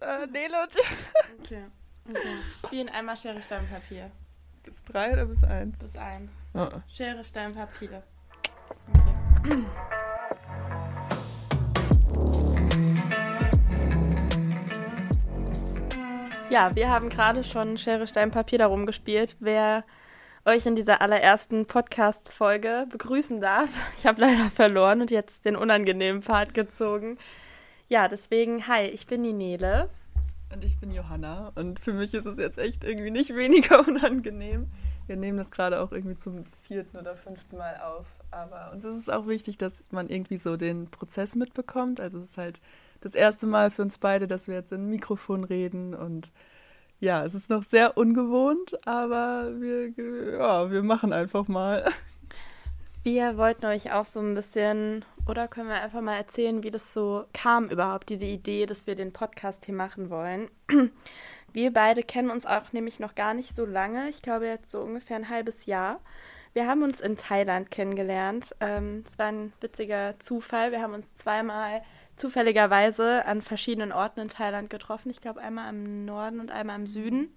Äh, Nele und Okay. okay. Spielen einmal Schere, Stein, Papier. Bis drei oder bis eins? Bis eins. Oh. Schere, Stein, Papier. Okay. Ja, wir haben gerade schon Schere, Stein, Papier darum gespielt. Wer euch in dieser allerersten Podcast-Folge begrüßen darf. Ich habe leider verloren und jetzt den unangenehmen Pfad gezogen. Ja, deswegen, hi, ich bin die Nele. Und ich bin Johanna. Und für mich ist es jetzt echt irgendwie nicht weniger unangenehm. Wir nehmen das gerade auch irgendwie zum vierten oder fünften Mal auf. Aber uns ist es auch wichtig, dass man irgendwie so den Prozess mitbekommt. Also es ist halt das erste Mal für uns beide, dass wir jetzt in ein Mikrofon reden und ja, es ist noch sehr ungewohnt, aber wir, ja, wir machen einfach mal. Wir wollten euch auch so ein bisschen, oder können wir einfach mal erzählen, wie das so kam überhaupt, diese Idee, dass wir den Podcast hier machen wollen. Wir beide kennen uns auch nämlich noch gar nicht so lange, ich glaube jetzt so ungefähr ein halbes Jahr. Wir haben uns in Thailand kennengelernt. Ähm, es war ein witziger Zufall. Wir haben uns zweimal zufälligerweise an verschiedenen Orten in Thailand getroffen. Ich glaube einmal im Norden und einmal im Süden.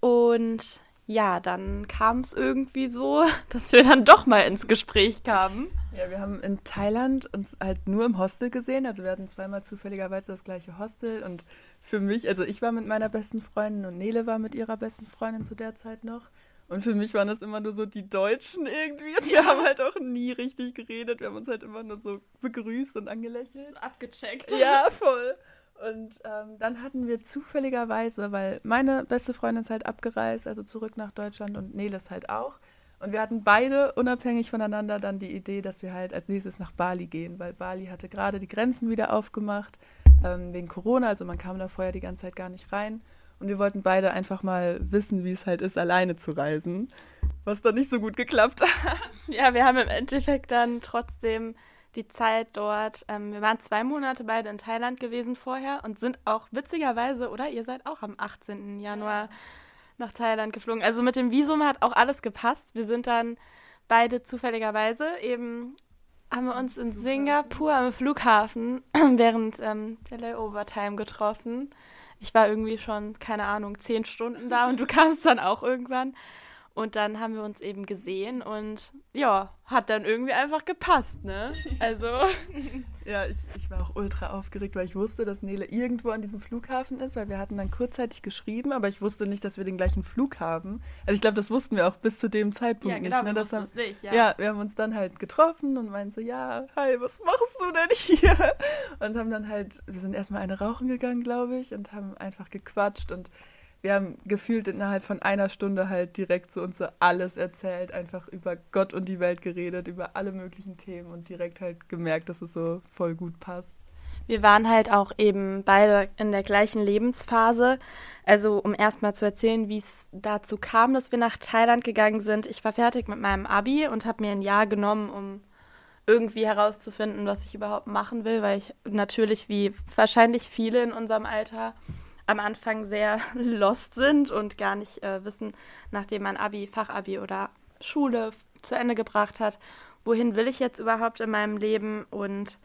Und ja, dann kam es irgendwie so, dass wir dann doch mal ins Gespräch kamen. Ja, wir haben in Thailand uns halt nur im Hostel gesehen. Also wir hatten zweimal zufälligerweise das gleiche Hostel. Und für mich, also ich war mit meiner besten Freundin und Nele war mit ihrer besten Freundin zu der Zeit noch. Und für mich waren das immer nur so die Deutschen irgendwie. Und wir haben halt auch nie richtig geredet. Wir haben uns halt immer nur so begrüßt und angelächelt. Abgecheckt. Ja, voll. Und ähm, dann hatten wir zufälligerweise, weil meine beste Freundin ist halt abgereist, also zurück nach Deutschland und Neles halt auch. Und wir hatten beide unabhängig voneinander dann die Idee, dass wir halt als nächstes nach Bali gehen, weil Bali hatte gerade die Grenzen wieder aufgemacht ähm, wegen Corona, also man kam da vorher die ganze Zeit gar nicht rein. Und wir wollten beide einfach mal wissen, wie es halt ist, alleine zu reisen, was dann nicht so gut geklappt hat. Ja, wir haben im Endeffekt dann trotzdem die Zeit dort. Ähm, wir waren zwei Monate beide in Thailand gewesen vorher und sind auch witzigerweise, oder ihr seid auch am 18. Januar nach Thailand geflogen. Also mit dem Visum hat auch alles gepasst. Wir sind dann beide zufälligerweise eben haben wir uns in Singapur am Flughafen während ähm, der Layover-Time getroffen. Ich war irgendwie schon, keine Ahnung, zehn Stunden da und du kamst dann auch irgendwann. Und dann haben wir uns eben gesehen und ja, hat dann irgendwie einfach gepasst, ne? Also. ja, ich, ich war auch ultra aufgeregt, weil ich wusste, dass Nele irgendwo an diesem Flughafen ist, weil wir hatten dann kurzzeitig geschrieben, aber ich wusste nicht, dass wir den gleichen Flug haben. Also ich glaube, das wussten wir auch bis zu dem Zeitpunkt ja, genau, nicht. Ne? Das haben, nicht ja. ja, wir haben uns dann halt getroffen und meinten so, ja, hi, was machst du denn hier? Und haben dann halt, wir sind erstmal eine rauchen gegangen, glaube ich, und haben einfach gequatscht und wir haben gefühlt innerhalb von einer Stunde halt direkt zu uns so alles erzählt, einfach über Gott und die Welt geredet, über alle möglichen Themen und direkt halt gemerkt, dass es so voll gut passt. Wir waren halt auch eben beide in der gleichen Lebensphase. Also um erstmal zu erzählen, wie es dazu kam, dass wir nach Thailand gegangen sind. Ich war fertig mit meinem ABI und habe mir ein Jahr genommen, um irgendwie herauszufinden, was ich überhaupt machen will, weil ich natürlich wie wahrscheinlich viele in unserem Alter am Anfang sehr lost sind und gar nicht äh, wissen, nachdem man Abi, Fachabi oder Schule zu Ende gebracht hat, wohin will ich jetzt überhaupt in meinem Leben und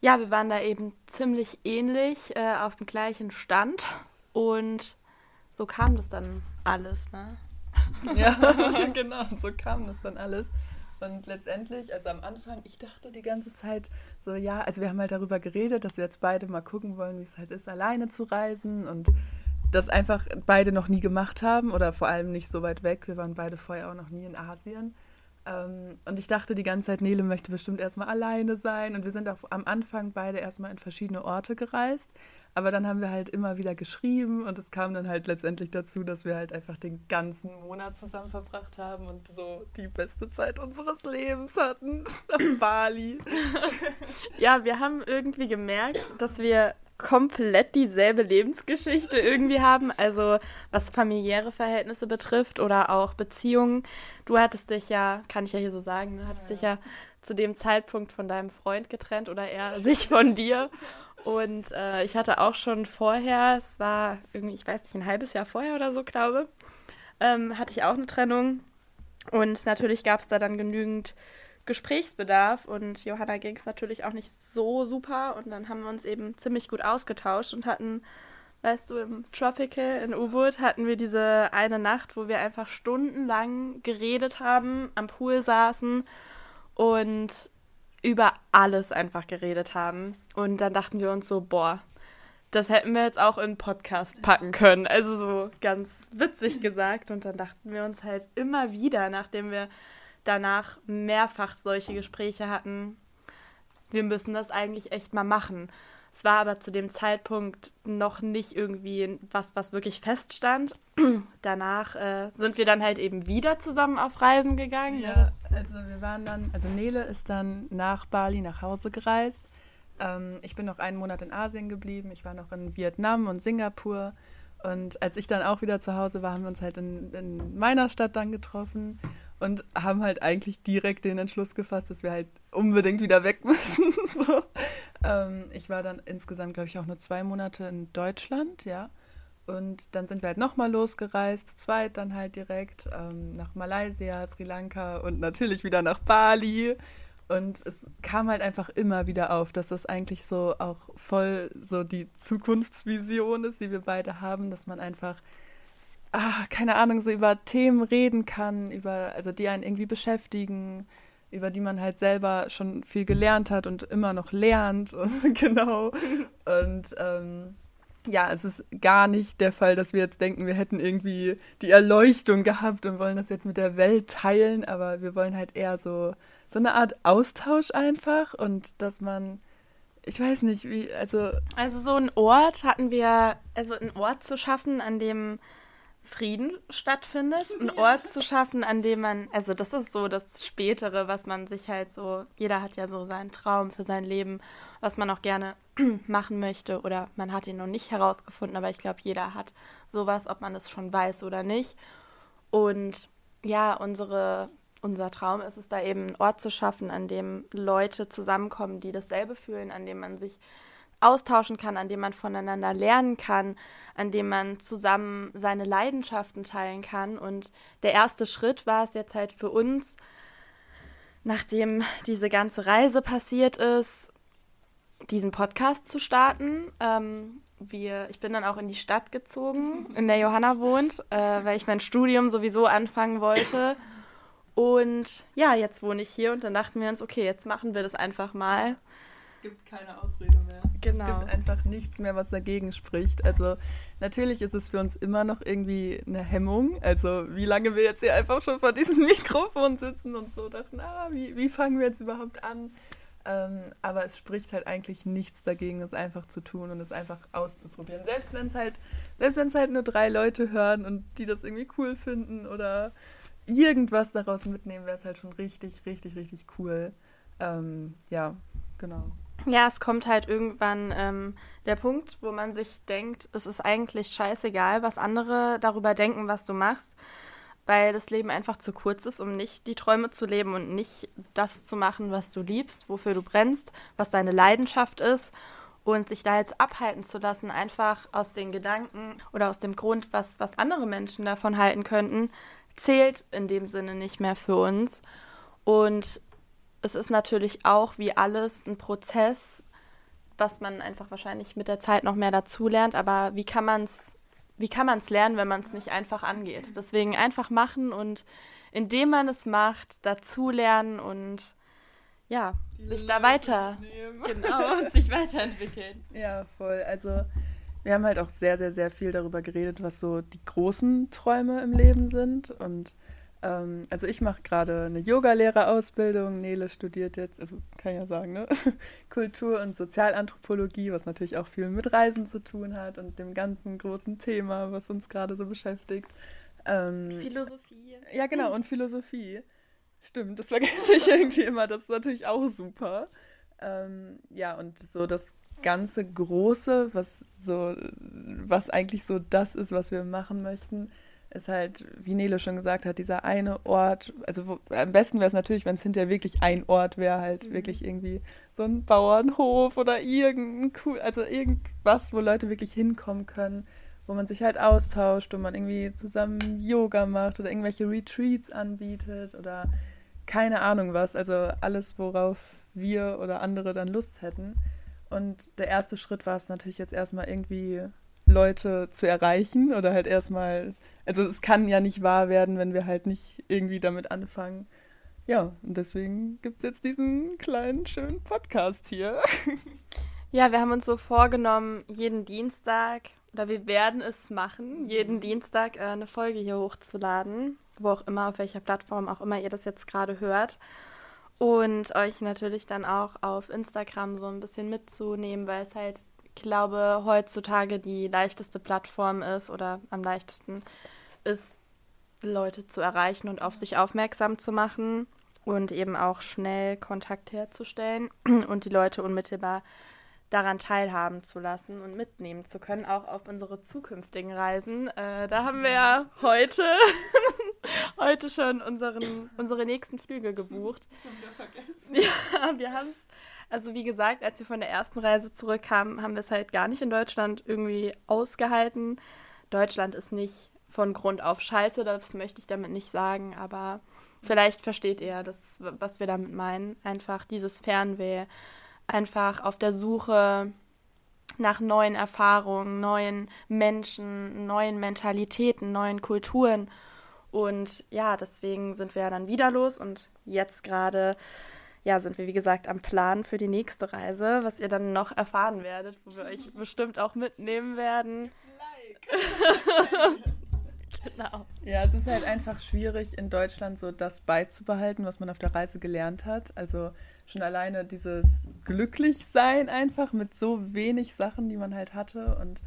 ja, wir waren da eben ziemlich ähnlich äh, auf dem gleichen Stand und so kam das dann alles, ne? Ja, genau, so kam das dann alles. Und letztendlich, also am Anfang, ich dachte die ganze Zeit so, ja, also wir haben halt darüber geredet, dass wir jetzt beide mal gucken wollen, wie es halt ist, alleine zu reisen und das einfach beide noch nie gemacht haben oder vor allem nicht so weit weg. Wir waren beide vorher auch noch nie in Asien. Ähm, und ich dachte die ganze Zeit, Nele möchte bestimmt erstmal alleine sein. Und wir sind auch am Anfang beide erstmal in verschiedene Orte gereist. Aber dann haben wir halt immer wieder geschrieben und es kam dann halt letztendlich dazu, dass wir halt einfach den ganzen Monat zusammen verbracht haben und so die beste Zeit unseres Lebens hatten auf Bali. ja, wir haben irgendwie gemerkt, dass wir komplett dieselbe Lebensgeschichte irgendwie haben, also was familiäre Verhältnisse betrifft oder auch Beziehungen. Du hattest dich ja, kann ich ja hier so sagen, du hattest ja. dich ja zu dem Zeitpunkt von deinem Freund getrennt oder er sich von dir. Und äh, ich hatte auch schon vorher, es war irgendwie, ich weiß nicht, ein halbes Jahr vorher oder so, glaube, ähm, hatte ich auch eine Trennung. Und natürlich gab es da dann genügend Gesprächsbedarf und Johanna ging es natürlich auch nicht so super und dann haben wir uns eben ziemlich gut ausgetauscht und hatten, weißt du, im Tropical in U-Boot hatten wir diese eine Nacht, wo wir einfach stundenlang geredet haben, am Pool saßen und über alles einfach geredet haben. Und dann dachten wir uns so, boah, das hätten wir jetzt auch in einen Podcast packen können. Also so ganz witzig gesagt. Und dann dachten wir uns halt immer wieder, nachdem wir danach mehrfach solche Gespräche hatten, wir müssen das eigentlich echt mal machen. Es war aber zu dem Zeitpunkt noch nicht irgendwie was, was wirklich feststand. Danach äh, sind wir dann halt eben wieder zusammen auf Reisen gegangen. Ja, also wir waren dann, also Nele ist dann nach Bali nach Hause gereist. Ähm, ich bin noch einen Monat in Asien geblieben. Ich war noch in Vietnam und Singapur. Und als ich dann auch wieder zu Hause war, haben wir uns halt in, in meiner Stadt dann getroffen und haben halt eigentlich direkt den Entschluss gefasst, dass wir halt unbedingt wieder weg müssen. so. ähm, ich war dann insgesamt, glaube ich, auch nur zwei Monate in Deutschland, ja. Und dann sind wir halt nochmal losgereist, zu zweit dann halt direkt ähm, nach Malaysia, Sri Lanka und natürlich wieder nach Bali. Und es kam halt einfach immer wieder auf, dass das eigentlich so auch voll so die Zukunftsvision ist, die wir beide haben, dass man einfach ah, keine Ahnung, so über Themen reden kann, über, also die einen irgendwie beschäftigen, über die man halt selber schon viel gelernt hat und immer noch lernt. Und, genau. Und ähm, ja, es ist gar nicht der Fall, dass wir jetzt denken, wir hätten irgendwie die Erleuchtung gehabt und wollen das jetzt mit der Welt teilen, aber wir wollen halt eher so, so eine Art Austausch einfach und dass man, ich weiß nicht, wie, also. Also so ein Ort hatten wir, also einen Ort zu schaffen, an dem Frieden stattfindet, einen Ort zu schaffen, an dem man, also das ist so das Spätere, was man sich halt so, jeder hat ja so seinen Traum für sein Leben, was man auch gerne machen möchte oder man hat ihn noch nicht herausgefunden, aber ich glaube, jeder hat sowas, ob man es schon weiß oder nicht. Und ja, unsere, unser Traum ist es da eben, einen Ort zu schaffen, an dem Leute zusammenkommen, die dasselbe fühlen, an dem man sich austauschen kann, an dem man voneinander lernen kann, an dem man zusammen seine Leidenschaften teilen kann. Und der erste Schritt war es jetzt halt für uns, nachdem diese ganze Reise passiert ist, diesen Podcast zu starten. Ähm, wir, ich bin dann auch in die Stadt gezogen, in der Johanna wohnt, äh, weil ich mein Studium sowieso anfangen wollte. Und ja, jetzt wohne ich hier und dann dachten wir uns, okay, jetzt machen wir das einfach mal gibt keine Ausrede mehr. Genau. Es gibt einfach nichts mehr, was dagegen spricht. Also natürlich ist es für uns immer noch irgendwie eine Hemmung. Also wie lange wir jetzt hier einfach schon vor diesem Mikrofon sitzen und so dachten, ah, wie, wie fangen wir jetzt überhaupt an? Ähm, aber es spricht halt eigentlich nichts dagegen, es einfach zu tun und es einfach auszuprobieren. Selbst wenn es halt, selbst wenn es halt nur drei Leute hören und die das irgendwie cool finden oder irgendwas daraus mitnehmen, wäre es halt schon richtig, richtig, richtig cool. Ähm, ja, genau. Ja, es kommt halt irgendwann ähm, der Punkt, wo man sich denkt, es ist eigentlich scheißegal, was andere darüber denken, was du machst, weil das Leben einfach zu kurz ist, um nicht die Träume zu leben und nicht das zu machen, was du liebst, wofür du brennst, was deine Leidenschaft ist und sich da jetzt abhalten zu lassen, einfach aus den Gedanken oder aus dem Grund, was, was andere Menschen davon halten könnten, zählt in dem Sinne nicht mehr für uns. Und es ist natürlich auch wie alles ein Prozess, was man einfach wahrscheinlich mit der Zeit noch mehr dazulernt. Aber wie kann man es wie kann man es lernen, wenn man es nicht einfach angeht? Deswegen einfach machen und indem man es macht, dazulernen und ja, Die sich da weiter genau und sich weiterentwickeln. Ja, voll. Also wir haben halt auch sehr, sehr, sehr viel darüber geredet, was so die großen Träume im Leben sind und ähm, also ich mache gerade eine Yogalehrerausbildung. Nele studiert jetzt, also kann ich ja sagen, ne? Kultur- und Sozialanthropologie, was natürlich auch viel mit Reisen zu tun hat und dem ganzen großen Thema, was uns gerade so beschäftigt. Ähm, Philosophie. Ja, genau, und Philosophie. Stimmt, das vergesse ich irgendwie immer. Das ist natürlich auch super. Ähm, ja, und so das ganze Große, was so, was eigentlich so das ist, was wir machen möchten, ist halt, wie Nele schon gesagt hat, dieser eine Ort, also wo, am besten wäre es natürlich, wenn es hinterher wirklich ein Ort wäre, halt mhm. wirklich irgendwie so ein Bauernhof oder irgendein cool, also irgendwas, wo Leute wirklich hinkommen können, wo man sich halt austauscht und man irgendwie zusammen Yoga macht oder irgendwelche Retreats anbietet oder keine Ahnung was. Also alles, worauf wir oder andere dann Lust hätten. Und der erste Schritt war es natürlich jetzt erstmal irgendwie Leute zu erreichen oder halt erstmal, also es kann ja nicht wahr werden, wenn wir halt nicht irgendwie damit anfangen. Ja, und deswegen gibt es jetzt diesen kleinen, schönen Podcast hier. Ja, wir haben uns so vorgenommen, jeden Dienstag, oder wir werden es machen, jeden Dienstag äh, eine Folge hier hochzuladen, wo auch immer, auf welcher Plattform auch immer ihr das jetzt gerade hört. Und euch natürlich dann auch auf Instagram so ein bisschen mitzunehmen, weil es halt, ich glaube, heutzutage die leichteste Plattform ist oder am leichtesten ist, Leute zu erreichen und auf sich aufmerksam zu machen und eben auch schnell Kontakt herzustellen und die Leute unmittelbar daran teilhaben zu lassen und mitnehmen zu können, auch auf unsere zukünftigen Reisen. Äh, da haben wir ja heute, heute schon unseren, unsere nächsten Flüge gebucht. Schon wieder vergessen. Ja, wir haben also wie gesagt, als wir von der ersten Reise zurückkamen, haben wir es halt gar nicht in Deutschland irgendwie ausgehalten. Deutschland ist nicht von Grund auf scheiße, das möchte ich damit nicht sagen, aber vielleicht versteht ihr das, was wir damit meinen. Einfach dieses Fernweh, einfach auf der Suche nach neuen Erfahrungen, neuen Menschen, neuen Mentalitäten, neuen Kulturen. Und ja, deswegen sind wir ja dann wieder los und jetzt gerade ja, sind wir wie gesagt am Plan für die nächste Reise, was ihr dann noch erfahren werdet, wo wir euch bestimmt auch mitnehmen werden. Like. genau. Ja, es ist halt einfach schwierig in Deutschland so das beizubehalten, was man auf der Reise gelernt hat. Also schon alleine dieses Glücklichsein einfach mit so wenig Sachen, die man halt hatte und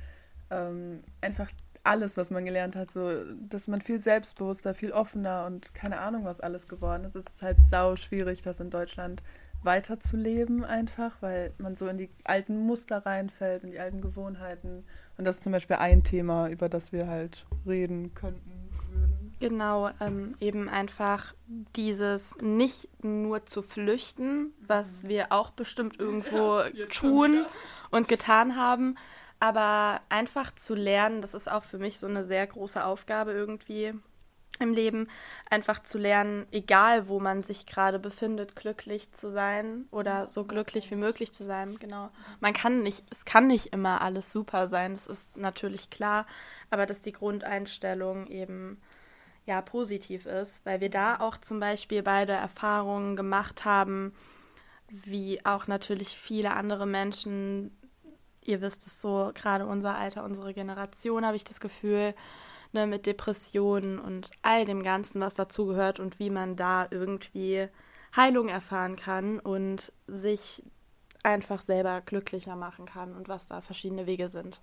ähm, einfach alles, was man gelernt hat, so, dass man viel selbstbewusster, viel offener und keine Ahnung, was alles geworden ist. Es ist halt sau schwierig, das in Deutschland weiterzuleben einfach, weil man so in die alten Muster reinfällt, in die alten Gewohnheiten. Und das ist zum Beispiel ein Thema, über das wir halt reden könnten. Genau, ähm, eben einfach dieses nicht nur zu flüchten, was wir auch bestimmt irgendwo ja, tun und getan haben, aber einfach zu lernen, das ist auch für mich so eine sehr große Aufgabe irgendwie im Leben, einfach zu lernen, egal wo man sich gerade befindet, glücklich zu sein oder so glücklich wie möglich zu sein. Genau. Man kann nicht, es kann nicht immer alles super sein, das ist natürlich klar, aber dass die Grundeinstellung eben ja positiv ist, weil wir da auch zum Beispiel beide Erfahrungen gemacht haben, wie auch natürlich viele andere Menschen. Ihr wisst es so, gerade unser Alter, unsere Generation, habe ich das Gefühl, ne, mit Depressionen und all dem Ganzen, was dazugehört und wie man da irgendwie Heilung erfahren kann und sich einfach selber glücklicher machen kann und was da verschiedene Wege sind.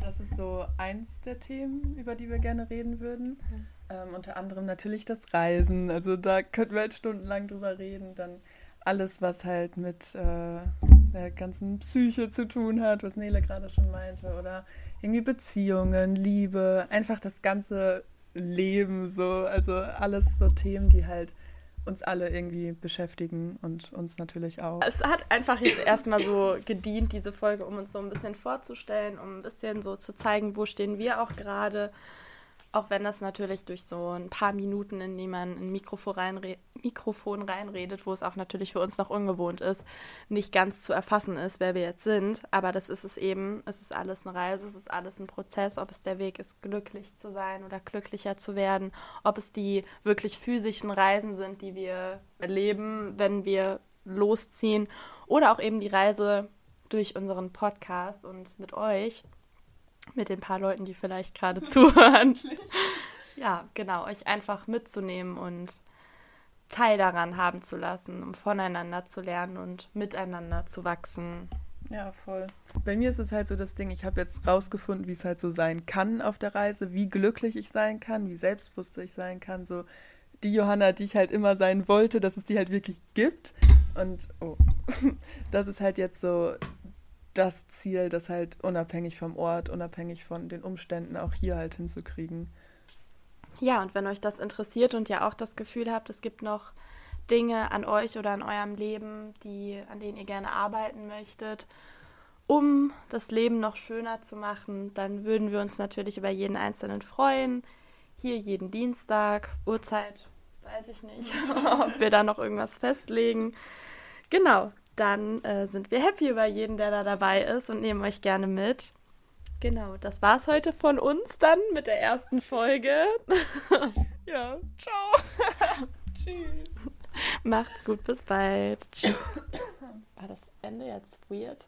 Das ist so eins der Themen, über die wir gerne reden würden. Ähm, unter anderem natürlich das Reisen. Also da könnten wir halt stundenlang drüber reden. Dann alles, was halt mit äh, der ganzen Psyche zu tun hat, was Nele gerade schon meinte. Oder irgendwie Beziehungen, Liebe, einfach das ganze Leben so. Also alles so Themen, die halt uns alle irgendwie beschäftigen und uns natürlich auch. Es hat einfach jetzt erstmal so gedient, diese Folge, um uns so ein bisschen vorzustellen, um ein bisschen so zu zeigen, wo stehen wir auch gerade auch wenn das natürlich durch so ein paar Minuten, in die man ein Mikrofon, reinre Mikrofon reinredet, wo es auch natürlich für uns noch ungewohnt ist, nicht ganz zu erfassen ist, wer wir jetzt sind. Aber das ist es eben. Es ist alles eine Reise, es ist alles ein Prozess, ob es der Weg ist, glücklich zu sein oder glücklicher zu werden, ob es die wirklich physischen Reisen sind, die wir erleben, wenn wir losziehen, oder auch eben die Reise durch unseren Podcast und mit euch mit den paar Leuten, die vielleicht gerade zuhören. ja, genau, euch einfach mitzunehmen und Teil daran haben zu lassen, um voneinander zu lernen und miteinander zu wachsen. Ja, voll. Bei mir ist es halt so das Ding, ich habe jetzt rausgefunden, wie es halt so sein kann auf der Reise, wie glücklich ich sein kann, wie selbstbewusst ich sein kann. So die Johanna, die ich halt immer sein wollte, dass es die halt wirklich gibt. Und oh, das ist halt jetzt so das Ziel, das halt unabhängig vom Ort, unabhängig von den Umständen auch hier halt hinzukriegen. Ja, und wenn euch das interessiert und ihr auch das Gefühl habt, es gibt noch Dinge an euch oder an eurem Leben, die, an denen ihr gerne arbeiten möchtet, um das Leben noch schöner zu machen, dann würden wir uns natürlich über jeden Einzelnen freuen. Hier jeden Dienstag, Uhrzeit weiß ich nicht, ob wir da noch irgendwas festlegen. Genau, dann äh, sind wir happy über jeden, der da dabei ist und nehmen euch gerne mit. Genau, das war's heute von uns dann mit der ersten Folge. ja, ciao. Tschüss. Macht's gut, bis bald. Tschüss. War das Ende jetzt weird?